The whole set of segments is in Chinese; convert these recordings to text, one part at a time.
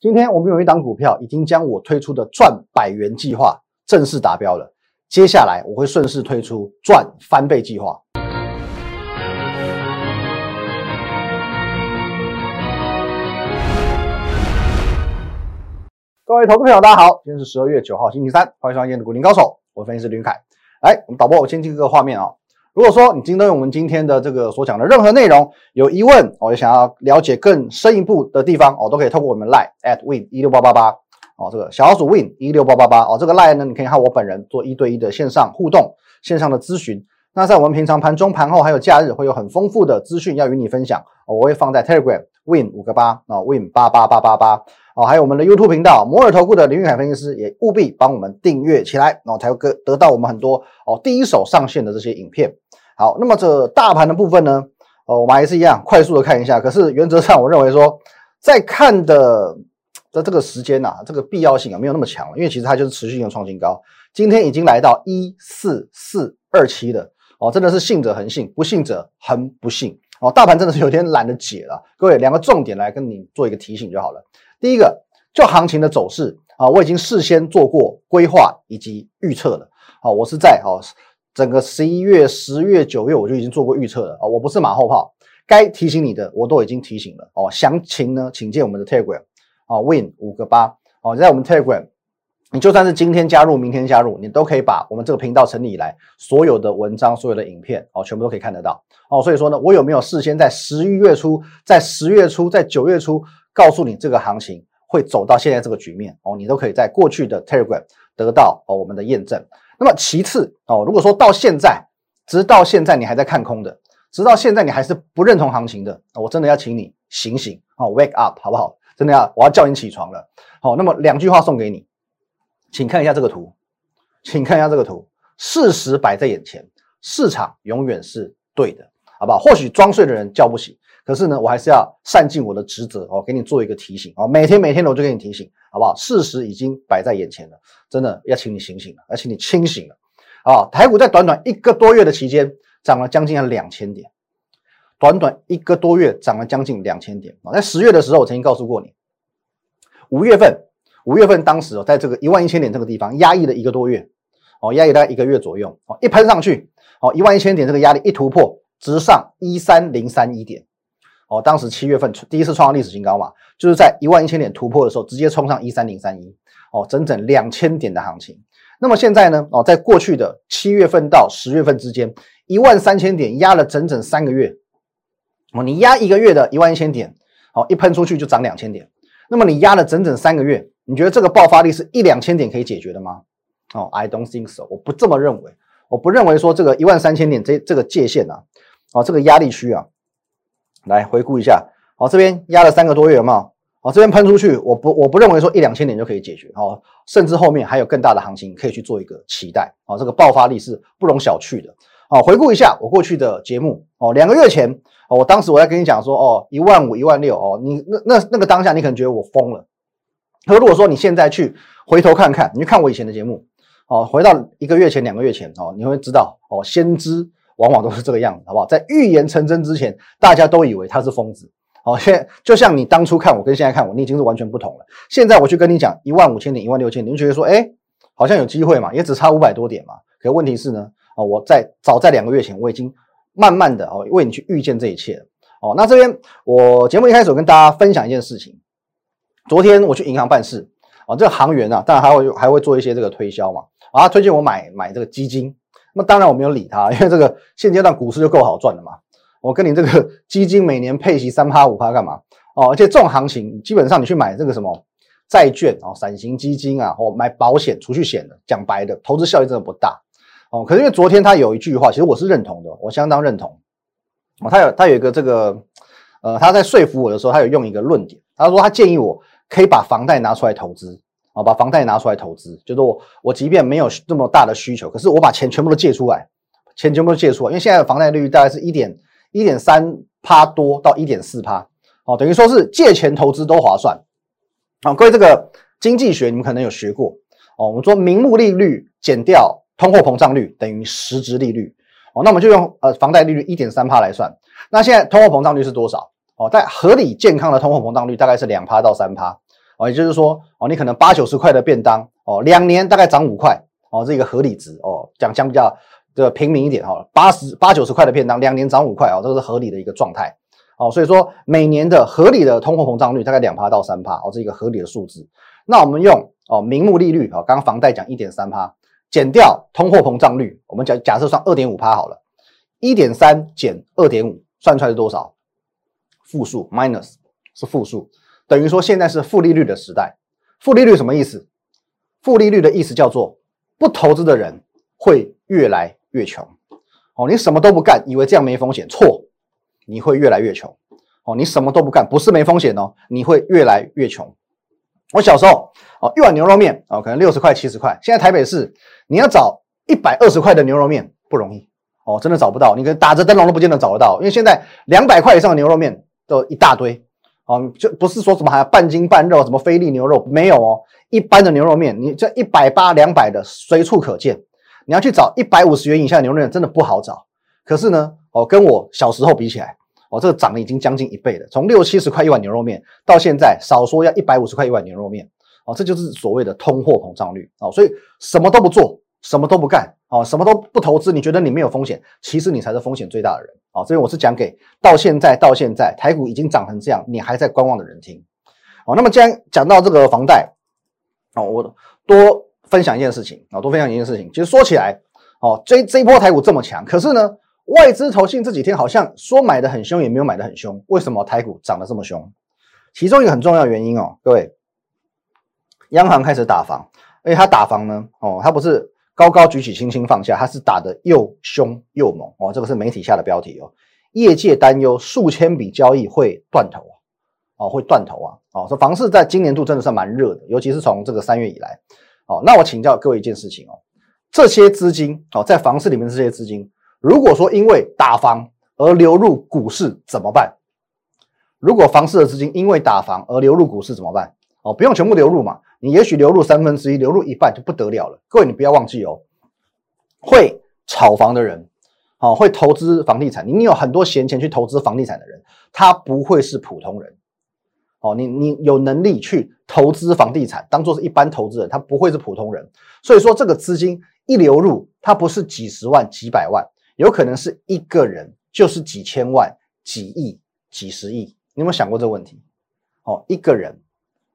今天我们有一档股票已经将我推出的赚百元计划正式达标了，接下来我会顺势推出赚翻倍计划。各位投资朋友，大家好，今天是十二月九号，星期三，欢迎收看今天的股林高手，我是分析师林凯。来，我们导播，我先进这个画面啊。如果说你今天我们今天的这个所讲的任何内容有疑问，我想要了解更深一步的地方，哦，都可以透过我们 Line at win 一六八八八，哦，这个小老鼠 win 一六八八八，哦，这个 Line 呢，你可以和我本人做一对一的线上互动、线上的咨询。那在我们平常盘中、盘后还有假日，会有很丰富的资讯要与你分享，我会放在 Telegram win 五个八啊，win 八八八八八。哦，还有我们的 YouTube 频道摩尔投顾的林玉凯分析师也务必帮我们订阅起来，然后才会得到我们很多哦第一手上线的这些影片。好，那么这大盘的部分呢，哦，我们还是一样快速的看一下。可是原则上，我认为说在看的的这个时间呐，这个必要性啊没有那么强了，因为其实它就是持续性创新高，今天已经来到一四四二七了。哦，真的是信者恒信，不信者恒不信。哦，大盘真的是有点懒得解了。各位，两个重点来跟你做一个提醒就好了。第一个，就行情的走势啊，我已经事先做过规划以及预测了。好，我是在哦整个十一月、十月、九月我就已经做过预测了啊，我不是马后炮，该提醒你的我都已经提醒了哦。详情呢，请见我们的 Telegram 啊，Win 五个八哦，在我们 Telegram，你就算是今天加入、明天加入，你都可以把我们这个频道成立以来所有的文章、所有的影片哦，全部都可以看得到哦。所以说呢，我有没有事先在十一月初、在十月初、在九月初？告诉你这个行情会走到现在这个局面哦，你都可以在过去的 Telegram 得到哦我们的验证。那么其次哦，如果说到现在，直到现在你还在看空的，直到现在你还是不认同行情的，我真的要请你醒醒哦，Wake up 好不好？真的要我要叫你起床了。好，那么两句话送给你，请看一下这个图，请看一下这个图，事实摆在眼前，市场永远是对的，好不好？或许装睡的人叫不醒。可是呢，我还是要善尽我的职责哦，给你做一个提醒哦。每天每天的我就给你提醒，好不好？事实已经摆在眼前了，真的要请你醒醒了，要请你清醒了啊！台股在短短一个多月的期间涨了将近两千点，短短一个多月涨了将近两千点啊！在十月的时候，我曾经告诉过你，五月份，五月份当时哦，在这个一万一千点这个地方压抑了一个多月哦，压抑大概一个月左右哦，一喷上去哦，一万一千点这个压力一突破，直上一三零三一点。哦，当时七月份第一次创造历史新高嘛，就是在一万一千点突破的时候，直接冲上一三零三一，哦，整整两千点的行情。那么现在呢？哦，在过去的七月份到十月份之间，一万三千点压了整整三个月。哦，你压一个月的一万一千点，哦，一喷出去就涨两千点。那么你压了整整三个月，你觉得这个爆发力是一两千点可以解决的吗？哦，I don't think so，我不这么认为。我不认为说这个一万三千点这这个界限啊，哦，这个压力区啊。来回顾一下，好，这边压了三个多月，有没有？好，这边喷出去，我不我不认为说一两千点就可以解决，哦，甚至后面还有更大的行情可以去做一个期待，哦，这个爆发力是不容小觑的，哦，回顾一下我过去的节目，哦，两个月前，哦，我当时我在跟你讲说，哦，一万五、一万六，哦，你那那那个当下你可能觉得我疯了，可如果说你现在去回头看看，你去看我以前的节目，哦，回到一个月前、两个月前，哦，你会知道，哦，先知。往往都是这个样子，好不好？在预言成真之前，大家都以为他是疯子。好，现在就像你当初看我跟现在看我，你已经是完全不同了。现在我去跟你讲一万五千点、一万六千点，你觉得说，哎，好像有机会嘛？也只差五百多点嘛。可问题是呢，哦，我在早在两个月前，我已经慢慢的哦为你去预见这一切了。哦，那这边我节目一开始我跟大家分享一件事情。昨天我去银行办事，啊，这个行员啊，当然还会还会做一些这个推销嘛，啊，推荐我买买这个基金。那当然我没有理他，因为这个现阶段股市就够好赚了嘛。我跟你这个基金每年配息三趴五趴干嘛？哦，而且这种行情基本上你去买这个什么债券啊、散型基金啊，或买保险、储蓄险的，讲白的，投资效益真的不大哦。可是因为昨天他有一句话，其实我是认同的，我相当认同。哦，他有他有一个这个呃，他在说服我的时候，他有用一个论点，他说他建议我可以把房贷拿出来投资。啊，把房贷拿出来投资，就是我我即便没有这么大的需求，可是我把钱全部都借出来，钱全部都借出来，因为现在的房贷利率大概是一点一点三趴多到一点四趴，哦，等于说是借钱投资都划算。啊，各位这个经济学你们可能有学过哦，我们说名目利率减掉通货膨胀率等于实质利率，哦，那我们就用呃房贷利率一点三趴来算，那现在通货膨胀率是多少？哦，在合理健康的通货膨胀率大概是两趴到三趴。哦，也就是说哦，你可能八九十块的便当哦，两年大概涨五块哦，这个合理值哦，讲讲比较的平民一点哈，八十八九十块的便当，两年涨五块哦，这是合理的一个状态哦，所以说每年的合理的通货膨胀率大概两趴到三趴哦，这一个合理的数字。那我们用哦名目利率啊，刚刚房贷讲一点三趴，减掉通货膨胀率，我们假假设算二点五趴好了，一点三减二点五，算出来是多少？负数 minus 是负数，等于说现在是负利率的时代。负利率什么意思？负利率的意思叫做不投资的人会越来越穷。哦，你什么都不干，以为这样没风险，错，你会越来越穷。哦，你什么都不干，不是没风险哦，你会越来越穷。我小时候哦，一碗牛肉面哦，可能六十块、七十块。现在台北市你要找一百二十块的牛肉面不容易哦，真的找不到。你跟打着灯笼都不见得找得到，因为现在两百块以上的牛肉面。都一大堆哦，就不是说什么还半斤半肉，什么菲力牛肉没有哦。一般的牛肉面，你这一百八、两百的随处可见。你要去找一百五十元以下牛肉面，真的不好找。可是呢，哦，跟我小时候比起来，哦，这个涨了已经将近一倍了。从六七十块一碗牛肉面，到现在少说要一百五十块一碗牛肉面，哦，这就是所谓的通货膨胀率哦。所以什么都不做，什么都不干，哦，什么都不投资，你觉得你没有风险，其实你才是风险最大的人。哦，这边我是讲给到现在到现在台股已经涨成这样，你还在观望的人听。哦，那么既然讲到这个房贷，哦，我多分享一件事情啊，多分享一件事情。其实说起来，哦，这这一波台股这么强，可是呢，外资投信这几天好像说买的很凶，也没有买的很凶。为什么台股涨得这么凶？其中一个很重要原因哦，各位，央行开始打房，而且它打房呢，哦，它不是。高高举起，轻轻放下，它是打的又凶又猛哦。这个是媒体下的标题哦。业界担忧数千笔交易会断头啊，哦，会断头啊，哦，说房市在今年度真的是蛮热的，尤其是从这个三月以来，哦，那我请教各位一件事情哦，这些资金哦，在房市里面的这些资金，如果说因为打房而流入股市怎么办？如果房市的资金因为打房而流入股市怎么办？哦，不用全部流入嘛。你也许流入三分之一，流入一半就不得了了。各位，你不要忘记哦，会炒房的人，哦，会投资房地产，你你有很多闲钱去投资房地产的人，他不会是普通人。哦，你你有能力去投资房地产，当做是一般投资人，他不会是普通人。所以说，这个资金一流入，它不是几十万、几百万，有可能是一个人就是几千万、几亿、几十亿。你有没有想过这个问题？哦，一个人。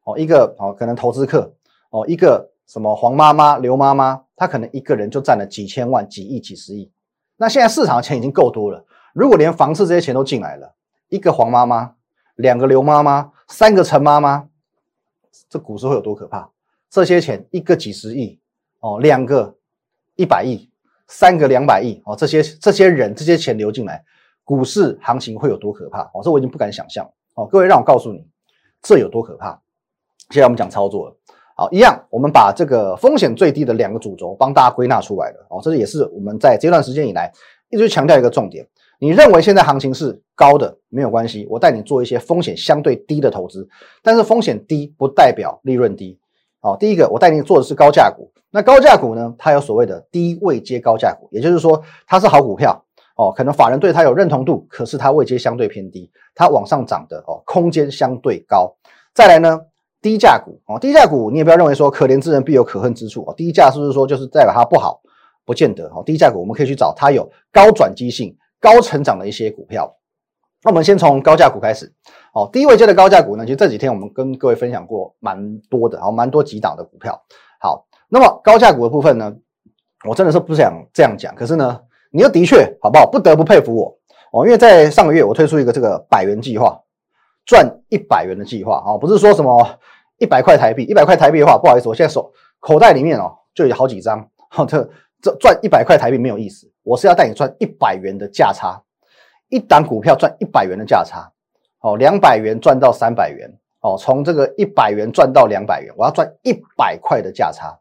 哦，一个哦，可能投资客哦，一个什么黄妈妈、刘妈妈，她可能一个人就占了几千万、几亿、几十亿。那现在市场的钱已经够多了，如果连房市这些钱都进来了，一个黄妈妈、两个刘妈妈、三个陈妈妈，这股市会有多可怕？这些钱一个几十亿哦，两个一百亿，三个两百亿哦，这些这些人这些钱流进来，股市行情会有多可怕？哦，这我已经不敢想象哦。各位，让我告诉你，这有多可怕？现在我们讲操作了，好，一样，我们把这个风险最低的两个主轴帮大家归纳出来了，哦，这也是我们在这段时间以来一直强调一个重点。你认为现在行情是高的，没有关系，我带你做一些风险相对低的投资，但是风险低不代表利润低。好，第一个，我带你做的是高价股，那高价股呢，它有所谓的低位接高价股，也就是说它是好股票，哦，可能法人对它有认同度，可是它位阶相对偏低，它往上涨的哦空间相对高。再来呢？低价股哦，低价股你也不要认为说可怜之人必有可恨之处哦。低价是不是说就是代表它不好？不见得哦。低价股我们可以去找它有高转机性、高成长的一些股票。那我们先从高价股开始哦。低位阶的高价股呢，其实这几天我们跟各位分享过蛮多的，好，蛮多几档的股票。好，那么高价股的部分呢，我真的是不想这样讲，可是呢，你又的确好不好？不得不佩服我哦，因为在上个月我推出一个这个百元计划。赚一百元的计划啊，不是说什么一百块台币，一百块台币的话，不好意思，我现在手口袋里面哦就有好几张，好，这这赚一百块台币没有意思，我是要带你赚一百元的价差，一档股票赚一百元的价差，哦，两百元赚到三百元，哦，从这个一百元赚到两百元，我要赚一百块的价差。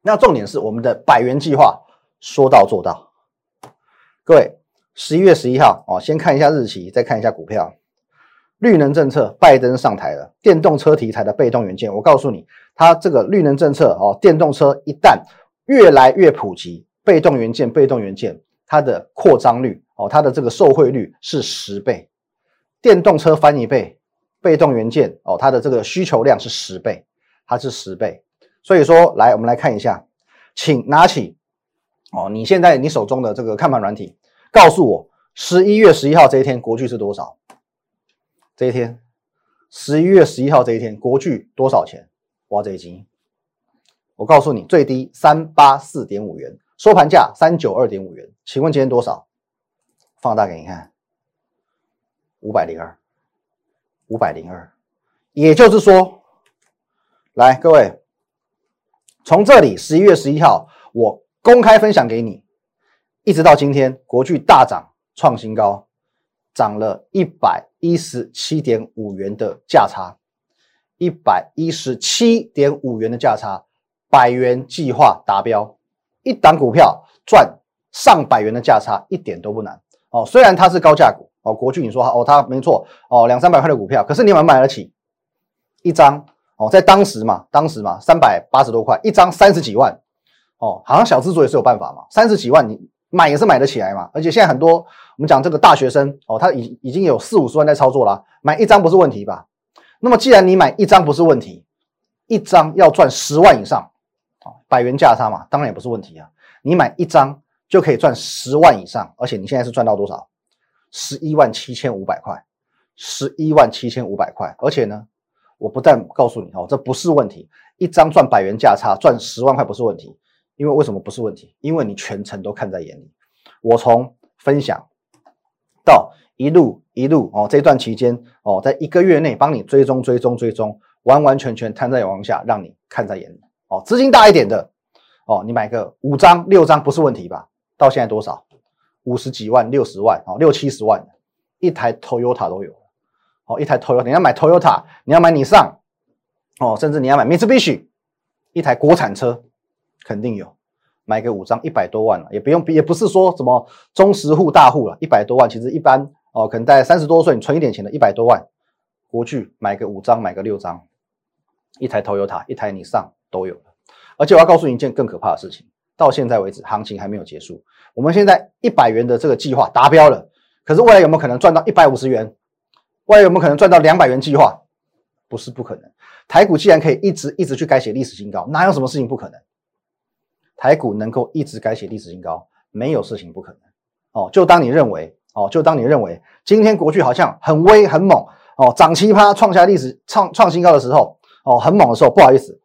那重点是我们的百元计划说到做到，各位，十一月十一号哦，先看一下日期，再看一下股票。绿能政策，拜登上台了。电动车题材的被动元件，我告诉你，它这个绿能政策哦，电动车一旦越来越普及，被动元件、被动元件它的扩张率哦，它的这个受惠率是十倍，电动车翻一倍，被动元件哦，它的这个需求量是十倍，它是十倍。所以说，来我们来看一下，请拿起哦，你现在你手中的这个看盘软体，告诉我十一月十一号这一天国巨是多少？这一天，十一月十一号这一天国巨多少钱？挖这一金，我告诉你，最低三八四点五元，收盘价三九二点五元，请问今天多少？放大给你看，五百零二。五百零二，也就是说，来各位，从这里十一月十一号我公开分享给你，一直到今天，国巨大涨创新高，涨了一百一十七点五元的价差，一百一十七点五元的价差，百元计划达标，一档股票赚上百元的价差一点都不难哦，虽然它是高价股。哦，国巨，你说哦，它没错哦，两三百块的股票，可是你们买得起一张？哦，在当时嘛，当时嘛，三百八十多块一张，三十几万哦，好像小资族也是有办法嘛，三十几万你买也是买得起来嘛。而且现在很多我们讲这个大学生哦，他已已经有四五十万在操作了，买一张不是问题吧？那么既然你买一张不是问题，一张要赚十万以上啊，百元价差嘛，当然也不是问题啊。你买一张就可以赚十万以上，而且你现在是赚到多少？十一万七千五百块，十一万七千五百块，而且呢，我不但告诉你哦，这不是问题，一张赚百元价差，赚十万块不是问题，因为为什么不是问题？因为你全程都看在眼里，我从分享到一路一路哦，这段期间哦，在一个月内帮你追踪追踪追踪，完完全全摊在阳光下，让你看在眼里哦，资金大一点的哦，你买个五张六张不是问题吧？到现在多少？五十几万、六十万哦，六七十万，一台 Toyota 都有哦，一台 Toyota，你要买 Toyota，你要买你上哦，甚至你要买 Mitsubishi，一台国产车肯定有，买个五张一百多万了，也不用，也不是说什么中实户大户了，一百多万其实一般哦，可能在三十多岁你存一点钱的，一百多万，国巨买个五张，买个六张，一台 Toyota，一台你上都有了，而且我要告诉你一件更可怕的事情。到现在为止，行情还没有结束。我们现在一百元的这个计划达标了，可是未来有没有可能赚到一百五十元？未来有没有可能赚到两百元计划？不是不可能。台股既然可以一直一直去改写历史新高，哪有什么事情不可能？台股能够一直改写历史新高，没有事情不可能。哦，就当你认为哦，就当你认为今天国巨好像很威很猛哦，涨奇葩创下历史创创新高的时候哦，很猛的时候，不好意思，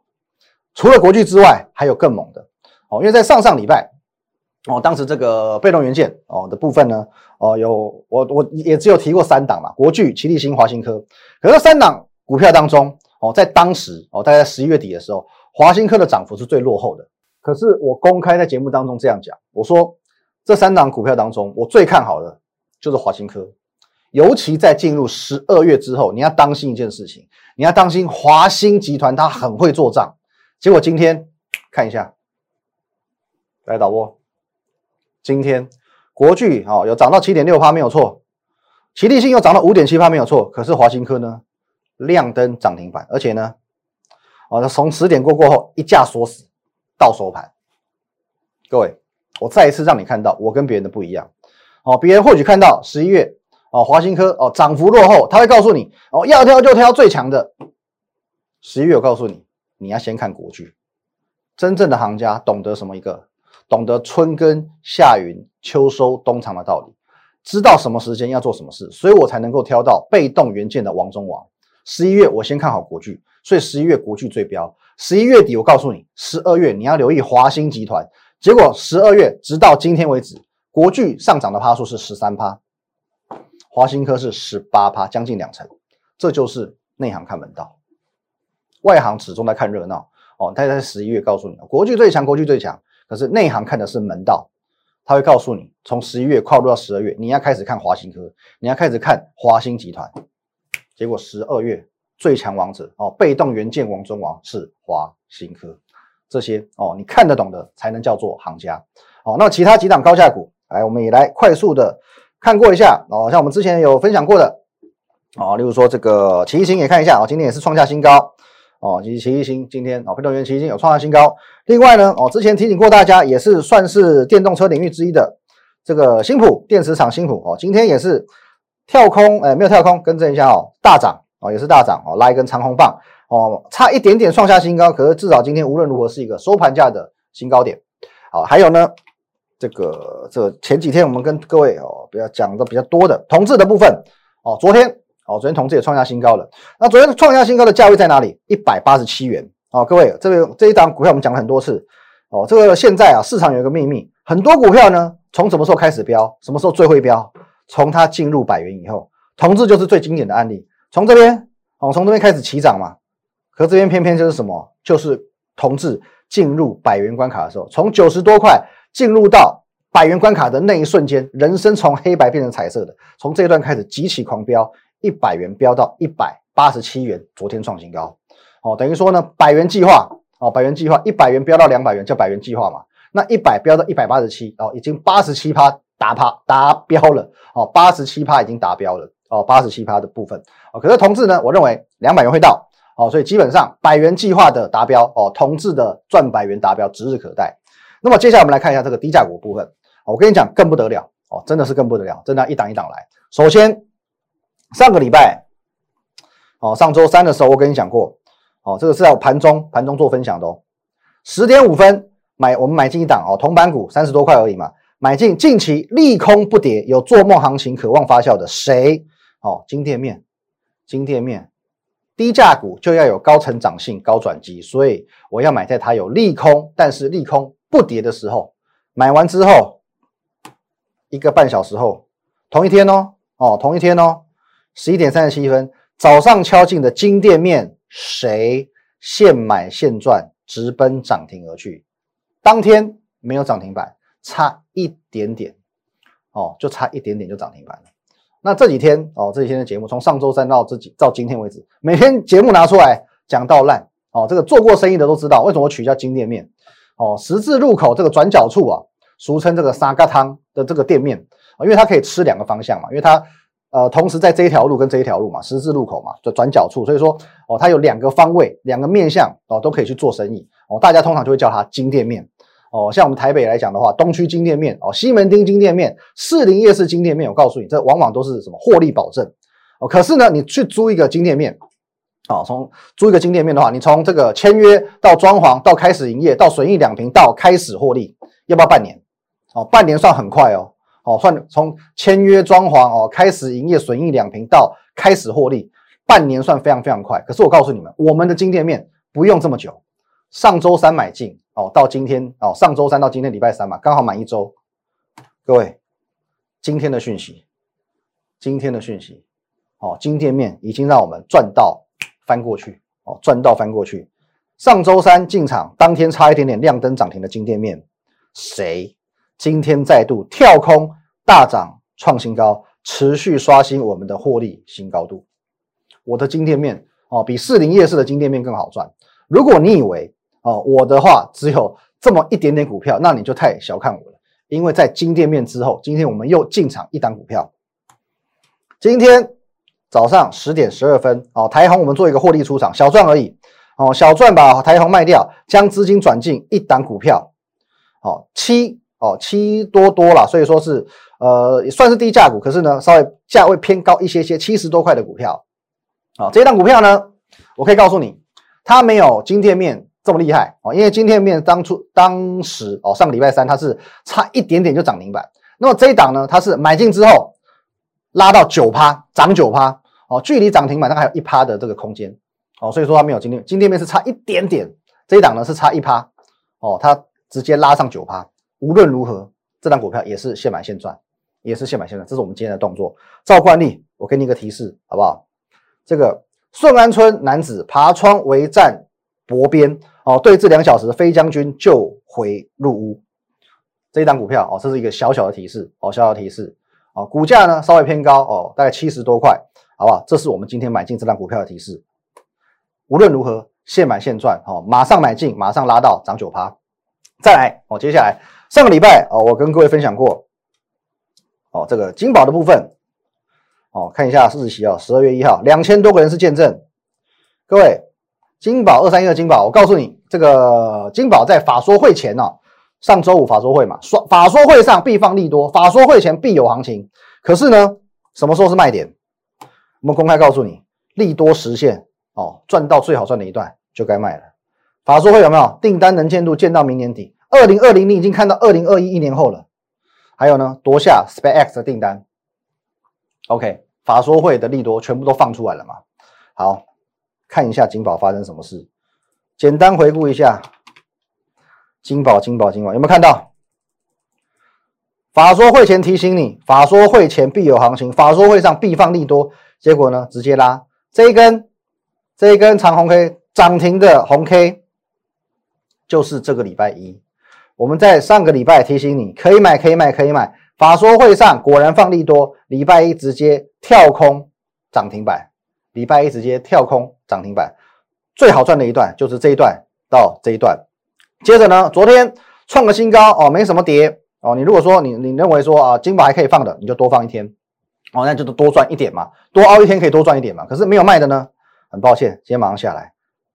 除了国巨之外，还有更猛的。哦，因为在上上礼拜，哦，当时这个被动元件哦的部分呢，哦，有我我也只有提过三档嘛，国巨、奇力新、华新科。可是三档股票当中，哦，在当时哦，大概十一月底的时候，华新科的涨幅是最落后的。可是我公开在节目当中这样讲，我说这三档股票当中，我最看好的就是华新科，尤其在进入十二月之后，你要当心一件事情，你要当心华兴集团它很会做账。结果今天看一下。来导播，今天国巨啊有涨到七点六趴没有错，齐力新又涨到五点七趴没有错，可是华新科呢亮灯涨停板，而且呢，哦从十点过过后一价锁死到收盘。各位，我再一次让你看到我跟别人的不一样哦，别人或许看到十一月哦华新科哦涨幅落后，他会告诉你哦要挑就挑最强的。十一月我告诉你，你要先看国剧，真正的行家懂得什么一个。懂得春耕夏耘秋收冬藏的道理，知道什么时间要做什么事，所以我才能够挑到被动元件的王中王。十一月我先看好国剧，所以十一月国巨最标。十一月底我告诉你，十二月你要留意华兴集团。结果十二月直到今天为止，国巨上涨的趴数是十三趴，华兴科是十八趴，将近两成。这就是内行看门道，外行始终在看热闹。哦，他在十一月告诉你，国巨最强，国巨最强。可是内行看的是门道，他会告诉你，从十一月跨入到十二月，你要开始看华兴科，你要开始看华兴集团。结果十二月最强王者哦，被动元件王中王是华兴科。这些哦，你看得懂的才能叫做行家哦。那其他几档高价股，来，我们也来快速的看过一下哦。像我们之前有分享过的哦，例如说这个奇异星也看一下哦，今天也是创下新高。哦，及奇异星今天哦，被动元奇异星有创下新高。另外呢，哦，之前提醒过大家，也是算是电动车领域之一的这个新普电池厂新普哦，今天也是跳空，哎，没有跳空，更正一下哦，大涨哦，也是大涨哦，拉一根长红棒哦，差一点点创下新高，可是至少今天无论如何是一个收盘价的新高点。好，还有呢，这个这前几天我们跟各位哦比较讲的比较多的同志的部分哦，昨天哦，昨天同志也创下新高了。那昨天创下新高的价位在哪里？一百八十七元哦，各位这边这一档股票我们讲了很多次哦，这个现在啊市场有一个秘密，很多股票呢从什么时候开始飙，什么时候最会飙？从它进入百元以后，同志就是最经典的案例。从这边哦，从这边开始起涨嘛，可这边偏偏就是什么？就是同志进入百元关卡的时候，从九十多块进入到百元关卡的那一瞬间，人生从黑白变成彩色的。从这一段开始，极其狂飙，一百元飙到一百八十七元，昨天创新高。哦，等于说呢，百元计划哦，百元计划一百元飙到两百元叫百元计划嘛？那一百飙到一百八十七，哦，已经八十七趴达趴达标了哦，八十七趴已经达标了。哦，八十七趴的部分哦，可是同志呢？我认为两百元会到哦，所以基本上百元计划的达标哦，同志的赚百元达标指日可待。那么接下来我们来看一下这个低价股部分我跟你讲更不得了哦，真的是更不得了，真的一档一档来。首先上个礼拜哦，上周三的时候我跟你讲过哦，这个是在盘中盘中做分享的哦，十点五分买我们买进一档哦，铜板股三十多块而已嘛，买进近期利空不跌，有做梦行情，渴望发酵的谁？哦，金店面，金店面，低价股就要有高成长性、高转机，所以我要买在它有利空，但是利空不跌的时候。买完之后，一个半小时后，同一天哦，哦，同一天哦，十一点三十七分，早上敲进的金店面，谁现买现赚，直奔涨停而去。当天没有涨停板，差一点点，哦，就差一点点就涨停板了。那这几天哦，这几天的节目，从上周三到这几到今天为止，每天节目拿出来讲到烂哦。这个做过生意的都知道，为什么我取叫金店面哦，十字路口这个转角处啊，俗称这个沙嘎汤的这个店面啊，因为它可以吃两个方向嘛，因为它呃同时在这一条路跟这一条路嘛，十字路口嘛，就转角处，所以说哦，它有两个方位、两个面向哦，都可以去做生意哦。大家通常就会叫它金店面。哦，像我们台北来讲的话，东区金店面哦，西门町金店面，士林夜市金店面，我告诉你，这往往都是什么获利保证哦。可是呢，你去租一个金店面，哦，从租一个金店面的话，你从这个签约到装潢到开始营业到损益两平到开始获利，要不要半年？哦，半年算很快哦，哦，算从签约装潢哦开始营业损益两平到开始获利，半年算非常非常快。可是我告诉你们，我们的金店面不用这么久，上周三买进。哦，到今天哦，上周三到今天礼拜三嘛，刚好满一周。各位，今天的讯息，今天的讯息，哦，金店面已经让我们赚到翻过去，哦，赚到翻过去。上周三进场，当天差一点点亮灯涨停的金店面，谁今天再度跳空大涨创新高，持续刷新我们的获利新高度。我的金店面哦，比四零夜市的金店面更好赚。如果你以为，哦，我的话只有这么一点点股票，那你就太小看我了。因为在金店面之后，今天我们又进场一档股票。今天早上十点十二分，哦，台红我们做一个获利出场，小赚而已。哦，小赚把台红卖掉，将资金转进一档股票。哦，七哦七多多了，所以说是呃也算是低价股，可是呢稍微价位偏高一些些，七十多块的股票。好，这一档股票呢，我可以告诉你，它没有金店面。这么厉害哦！因为今天面当初当时哦，上个礼拜三它是差一点点就涨停板。那么这一档呢，它是买进之后拉到九趴，涨九趴哦，距离涨停板大概还有一趴的这个空间哦，所以说它没有今天今天面是差一点点，这一档呢是差一趴哦，它直接拉上九趴。无论如何，这档股票也是现买现赚，也是现买现赚，这是我们今天的动作。照惯例，我给你一个提示好不好？这个顺安村男子爬窗围战博边。哦，对峙两小时，飞将军就回入屋。这一档股票哦，这是一个小小的提示哦，小小提示哦，股价呢稍微偏高哦，大概七十多块，好不好？这是我们今天买进这档股票的提示。无论如何，现买现赚哦，马上买进，马上拉到涨九趴。再来哦，接下来上个礼拜哦，我跟各位分享过哦，这个金宝的部分哦，看一下日期哦，十二月一号，两千多个人是见证，各位。金宝二三一的金宝，我告诉你，这个金宝在法说会前呢，上周五法说会嘛，说法说会上必放利多，法说会前必有行情。可是呢，什么时候是卖点？我们公开告诉你，利多实现哦，赚到最好赚的一段就该卖了。法说会有没有订单能见度见到明年底？二零二零你已经看到二零二一一年后了。还有呢，夺下 SpaceX 的订单。OK，法说会的利多全部都放出来了嘛？好，看一下金宝发生什么事。简单回顾一下，金宝、金宝、金宝，有没有看到？法说会前提醒你，法说会前必有行情，法说会上必放利多。结果呢，直接拉这一根，这一根长红 K 涨停的红 K，就是这个礼拜一。我们在上个礼拜提醒你，可以买，可以买，可以买。法说会上果然放利多，礼拜一直接跳空涨停板，礼拜一直接跳空涨停板。最好赚的一段就是这一段到这一段。接着呢，昨天创个新高哦，没什么跌哦。你如果说你你认为说啊，金宝还可以放的，你就多放一天哦，那就多赚一点嘛，多熬一天可以多赚一点嘛。可是没有卖的呢，很抱歉，今天马上下来。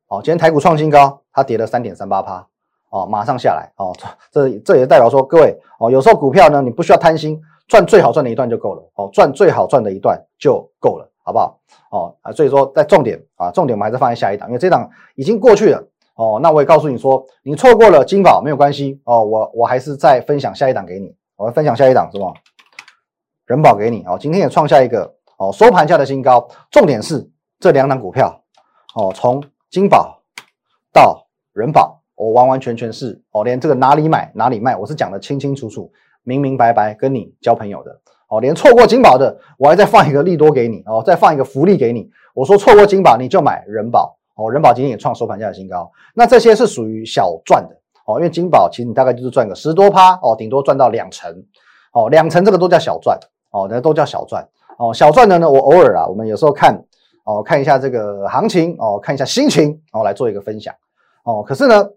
哦，今天台股创新高，它跌了三点三八趴。哦，马上下来哦，这这也代表说，各位哦，有时候股票呢，你不需要贪心，赚最好赚的一段就够了哦，赚最好赚的一段就够了，好不好？哦啊，所以说在重点啊，重点我们还是放在下一档，因为这档已经过去了哦。那我也告诉你说，你错过了金宝没有关系哦，我我还是再分享下一档给你，我要分享下一档是么？人保给你哦，今天也创下一个哦收盘价的新高，重点是这两档股票哦，从金宝到人保。我完完全全是哦，连这个哪里买哪里卖，我是讲的清清楚楚、明明白白，跟你交朋友的哦。连错过金宝的，我还再放一个利多给你哦，再放一个福利给你。我说错过金宝你就买人保哦，人保今天也创收盘价的新高。那这些是属于小赚的哦，因为金宝其实你大概就是赚个十多趴哦，顶多赚到两成哦，两成这个都叫小赚哦，那都叫小赚哦。小赚的呢，我偶尔啊，我们有时候看哦，看一下这个行情哦，看一下心情哦，来做一个分享哦。可是呢。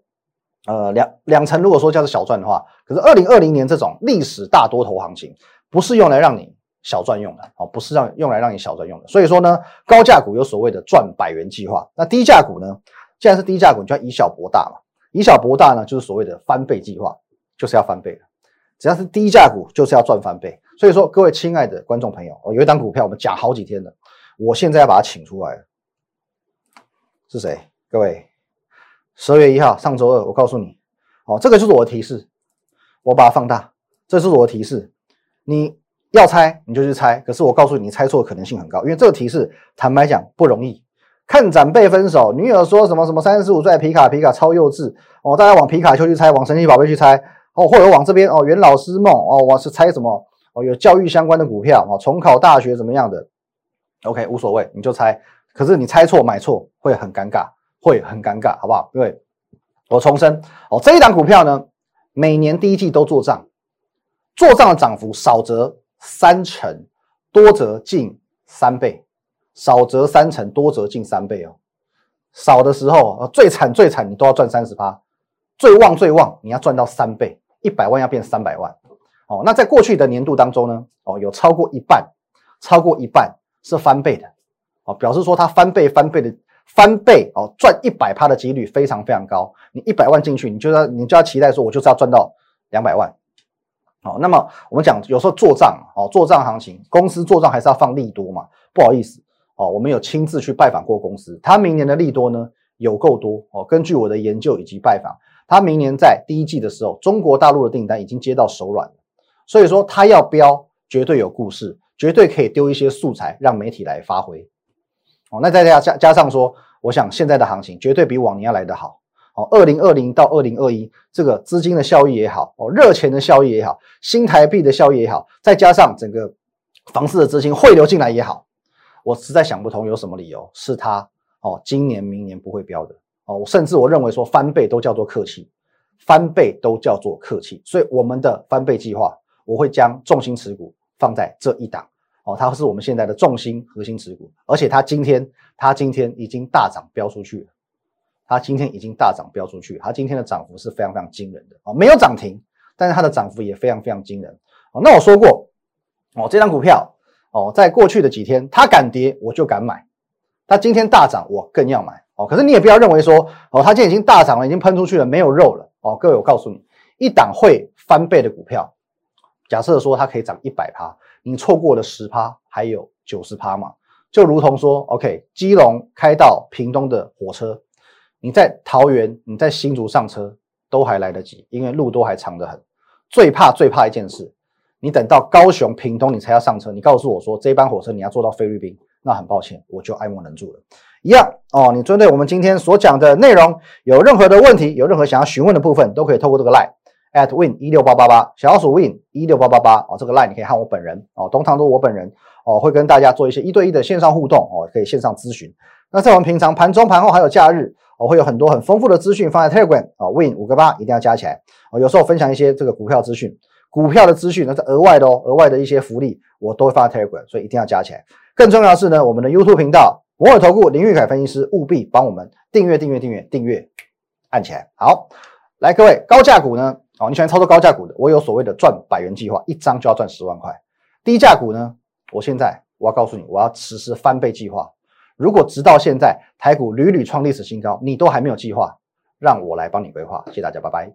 呃，两两成如果说叫做小赚的话，可是二零二零年这种历史大多头行情，不是用来让你小赚用的哦，不是让用来让你小赚用的。所以说呢，高价股有所谓的赚百元计划，那低价股呢，既然是低价股，就要以小博大嘛，以小博大呢，就是所谓的翻倍计划，就是要翻倍的。只要是低价股，就是要赚翻倍。所以说，各位亲爱的观众朋友，哦，有一档股票我们讲好几天了，我现在要把它请出来，是谁？各位。十二月一号，上周二，我告诉你，哦，这个就是我的提示，我把它放大，这是我的提示，你要猜你就去猜，可是我告诉你，你猜错的可能性很高，因为这个提示坦白讲不容易。看长辈分手，女友说什么什么三十五岁皮卡皮卡超幼稚哦，大家往皮卡丘去猜，往神奇宝贝去猜哦，或者往这边哦，元老师梦哦，我是猜什么哦，有教育相关的股票哦，重考大学怎么样的？OK，无所谓，你就猜，可是你猜错买错会很尴尬。会很尴尬，好不好？各位，我重申哦，这一档股票呢，每年第一季都做账，做账的涨幅少则三成，多则近三倍，少则三成，多则近三倍哦。少的时候最惨最惨，你都要赚三十趴；最旺最旺，你要赚到三倍，一百万要变三百万哦。那在过去的年度当中呢，哦，有超过一半，超过一半是翻倍的哦，表示说它翻倍翻倍的。翻倍哦，赚一百趴的几率非常非常高。你一百万进去，你就要你就要期待说，我就是要赚到两百万。好，那么我们讲有时候做账哦，做账行情，公司做账还是要放利多嘛。不好意思哦，我们有亲自去拜访过公司，他明年的利多呢有够多哦。根据我的研究以及拜访，他明年在第一季的时候，中国大陆的订单已经接到手软，所以说他要标绝对有故事，绝对可以丢一些素材让媒体来发挥。哦，那再加加加上说，我想现在的行情绝对比往年要来得好。哦，二零二零到二零二一，这个资金的效益也好，哦，热钱的效益也好，新台币的效益也好，再加上整个房市的资金汇流进来也好，我实在想不通有什么理由是它哦，今年明年不会飙的哦，我甚至我认为说翻倍都叫做客气，翻倍都叫做客气。所以我们的翻倍计划，我会将重心持股放在这一档。哦，它是我们现在的重心核心持股，而且它今天它今天已经大涨飙出去了，它今天已经大涨飙出去，它今天的涨幅是非常非常惊人的哦，没有涨停，但是它的涨幅也非常非常惊人哦。那我说过哦，这张股票哦，在过去的几天它敢跌我就敢买，它今天大涨我更要买哦。可是你也不要认为说哦，它今天已经大涨了，已经喷出去了，没有肉了哦。各位，我告诉你，一档会翻倍的股票，假设说它可以涨一百趴。你错过了十趴，还有九十趴嘛？就如同说，OK，基隆开到屏东的火车，你在桃园、你在新竹上车都还来得及，因为路都还长得很。最怕最怕一件事，你等到高雄、屏东你才要上车，你告诉我说这班火车你要坐到菲律宾，那很抱歉，我就爱莫能助了。一样哦，你针对我们今天所讲的内容有任何的问题，有任何想要询问的部分，都可以透过这个 line at win 一六八八八小老鼠 win 一六八八八哦，这个 line 你可以和我本人哦，东堂都我本人哦，会跟大家做一些一对一的线上互动哦，可以线上咨询。那在我们平常盘中、盘后还有假日，我会有很多很丰富的资讯放在 Telegram 啊，win 五个八一定要加起来啊。有时候分享一些这个股票资讯，股票的资讯那是额外的哦，额外的一些福利我都会放在 Telegram，所以一定要加起来。更重要的是呢，我们的 YouTube 频道。摩尔投顾林玉凯分析师，务必帮我们订阅、订阅、订阅、订阅，按起来。好，来各位高价股呢？哦，你喜欢操作高价股的，我有所谓的赚百元计划，一张就要赚十万块。低价股呢？我现在我要告诉你，我要实施翻倍计划。如果直到现在台股屡屡创历史新高，你都还没有计划，让我来帮你规划。谢谢大家，拜拜。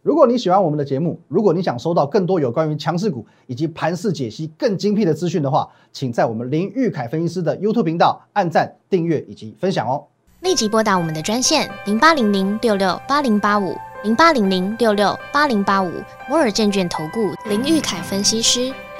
如果你喜欢我们的节目，如果你想收到更多有关于强势股以及盘势解析更精辟的资讯的话，请在我们林玉凯分析师的 YouTube 频道按赞、订阅以及分享哦。立即拨打我们的专线零八零零六六八零八五零八零零六六八零八五摩尔证券投顾林玉凯分析师。